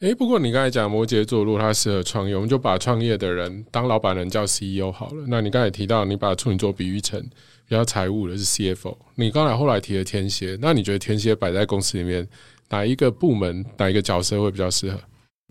诶，不过你刚才讲摩羯座，如果他适合创业，我们就把创业的人当老板人叫 CEO 好了。那你刚才提到你把处女座比喻成比较财务的是 CFO，你刚才后来提了天蝎，那你觉得天蝎摆在公司里面哪一个部门、哪一个角色会比较适合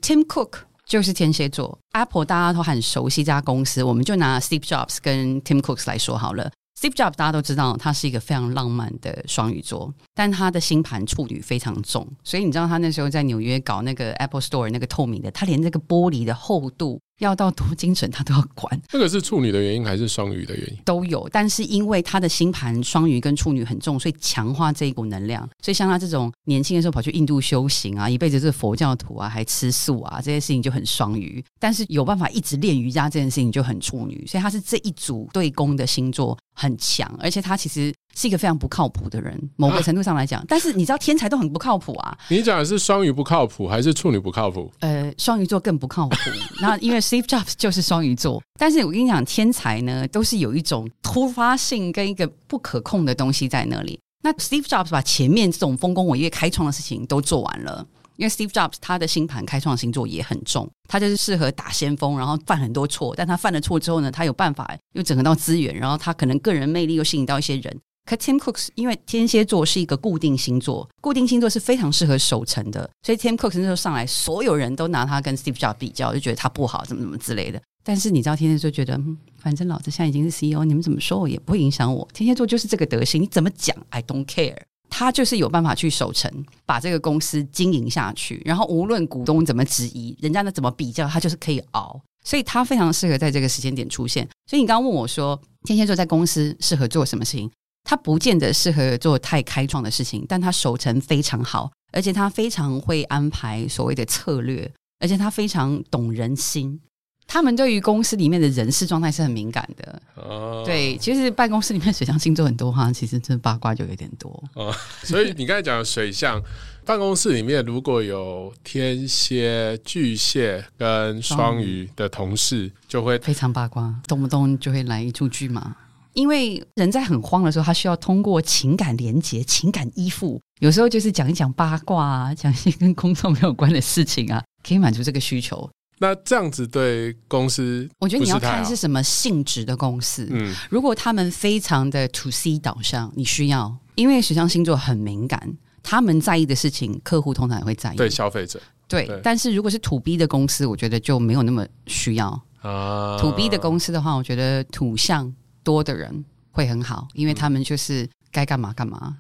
？Tim Cook 就是天蝎座，Apple 大家都很熟悉这家公司，我们就拿 Steve Jobs 跟 Tim Cook 来说好了。Steve Jobs 大家都知道，他是一个非常浪漫的双鱼座，但他的星盘处女非常重，所以你知道他那时候在纽约搞那个 Apple Store 那个透明的，他连那个玻璃的厚度要到多精准，他都要管。这个是处女的原因还是双鱼的原因？都有，但是因为他的星盘双鱼跟处女很重，所以强化这一股能量。所以像他这种年轻的时候跑去印度修行啊，一辈子是佛教徒啊，还吃素啊，这些事情就很双鱼。但是有办法一直练瑜伽这件事情就很处女，所以他是这一组对宫的星座很强，而且他其实是一个非常不靠谱的人，某个程度上来讲。但是你知道天才都很不靠谱啊，你讲的是双鱼不靠谱还是处女不靠谱？呃，双鱼座更不靠谱。那因为 Steve Jobs 就是双鱼座，但是我跟你讲，天才呢都是有一种突发性跟一个不可控的东西在那里。那 Steve Jobs 把前面这种丰功伟业、开创的事情都做完了。因为 Steve Jobs 他的星盘开创星座也很重，他就是适合打先锋，然后犯很多错。但他犯了错之后呢，他有办法又整合到资源，然后他可能个人魅力又吸引到一些人。可 Tim Cook 因为天蝎座是一个固定星座，固定星座是非常适合守成的，所以 Tim Cook 那时候上来，所有人都拿他跟 Steve Jobs 比较，就觉得他不好，怎么怎么之类的。但是你知道，天蝎座觉得，反正老子现在已经是 CEO，你们怎么说我也不会影响我。天蝎座就是这个德行，你怎么讲，I don't care。他就是有办法去守成，把这个公司经营下去，然后无论股东怎么质疑，人家呢怎么比较，他就是可以熬，所以他非常适合在这个时间点出现。所以你刚刚问我说，天蝎座在公司适合做什么事情？他不见得适合做太开创的事情，但他守成非常好，而且他非常会安排所谓的策略，而且他非常懂人心。他们对于公司里面的人事状态是很敏感的。哦，对，其实办公室里面水象星座很多哈，其实这八卦就有点多。哦，所以你刚才讲的水象，办公室里面如果有天蝎、巨蟹跟双鱼的同事，就会非常八卦，动不动就会来一出剧嘛。因为人在很慌的时候，他需要通过情感连接、情感依附，有时候就是讲一讲八卦啊，讲一些跟工作没有关的事情啊，可以满足这个需求。那这样子对公司，我觉得你要看是是什么性质的公司。嗯，如果他们非常的 to C 导向，你需要，因为水象星座很敏感，他们在意的事情，客户通常也会在意。对消费者对对但是如果是土 B 的公司，我觉得就没有那么需要。啊，土 B 的公司的话，我觉得土象多的人会很好，因为他们就是该干嘛干嘛。